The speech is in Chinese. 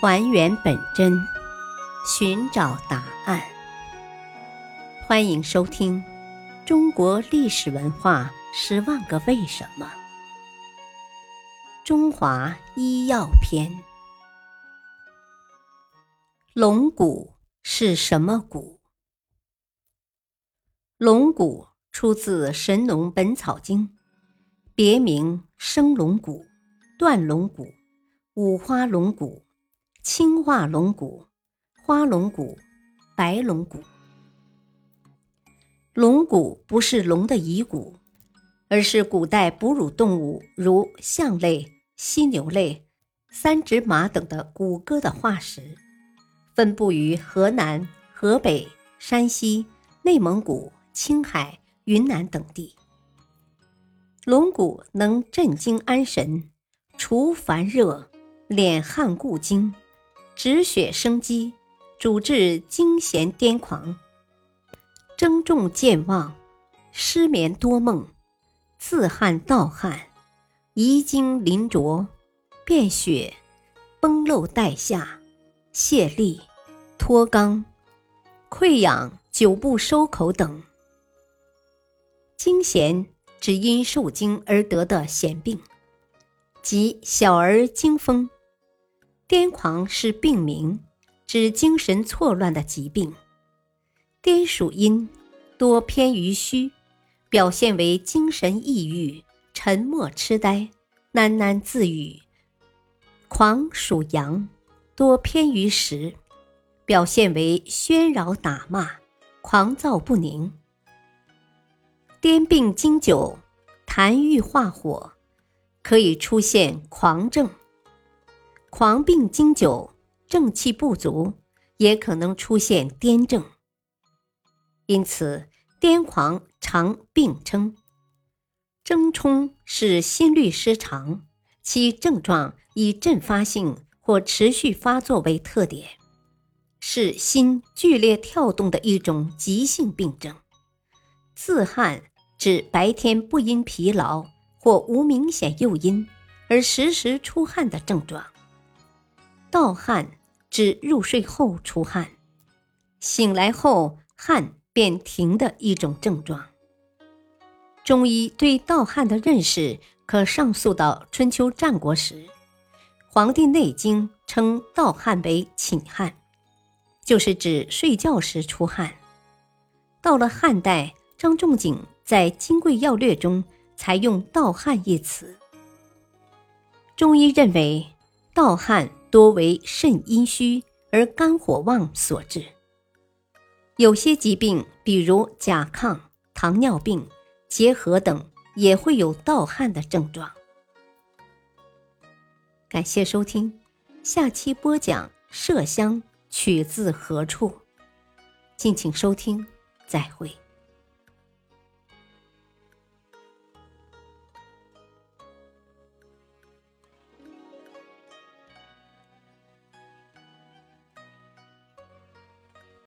还原本真，寻找答案。欢迎收听《中国历史文化十万个为什么》——中华医药篇。龙骨是什么骨？龙骨出自《神农本草经》，别名生龙骨、断龙骨、五花龙骨、青化龙骨、花龙骨、白龙骨。龙骨不是龙的遗骨，而是古代哺乳动物如象类、犀牛类、三趾马等的骨骼的化石。分布于河南、河北、山西、内蒙古、青海、云南等地。龙骨能镇惊安神、除烦热、敛汗固精、止血生肌、主治惊痫癫狂、增重健忘、失眠多梦、自汗盗汗、遗精淋浊、便血、崩漏带下、泄痢。脱肛、溃疡、久不收口等，惊痫指因受惊而得的痫病，即小儿惊风；癫狂是病名，指精神错乱的疾病。癫属阴，多偏于虚，表现为精神抑郁、沉默痴呆、喃喃自语。狂属阳，多偏于实。表现为喧扰打骂、狂躁不宁。癫病经久，痰郁化火，可以出现狂症；狂病经久，正气不足，也可能出现癫症。因此，癫狂常并称。怔冲是心律失常，其症状以阵发性或持续发作为特点。是心剧烈跳动的一种急性病症。自汗指白天不因疲劳或无明显诱因而时时出汗的症状。盗汗指入睡后出汗，醒来后汗便停的一种症状。中医对盗汗的认识可上溯到春秋战国时，《黄帝内经》称盗汗为寝汗。就是指睡觉时出汗。到了汉代，张仲景在《金匮要略》中才用“盗汗”一词。中医认为，盗汗多为肾阴虚而肝火旺所致。有些疾病，比如甲亢、糖尿病、结核等，也会有盗汗的症状。感谢收听，下期播讲麝香。取自何处？敬请收听，再会。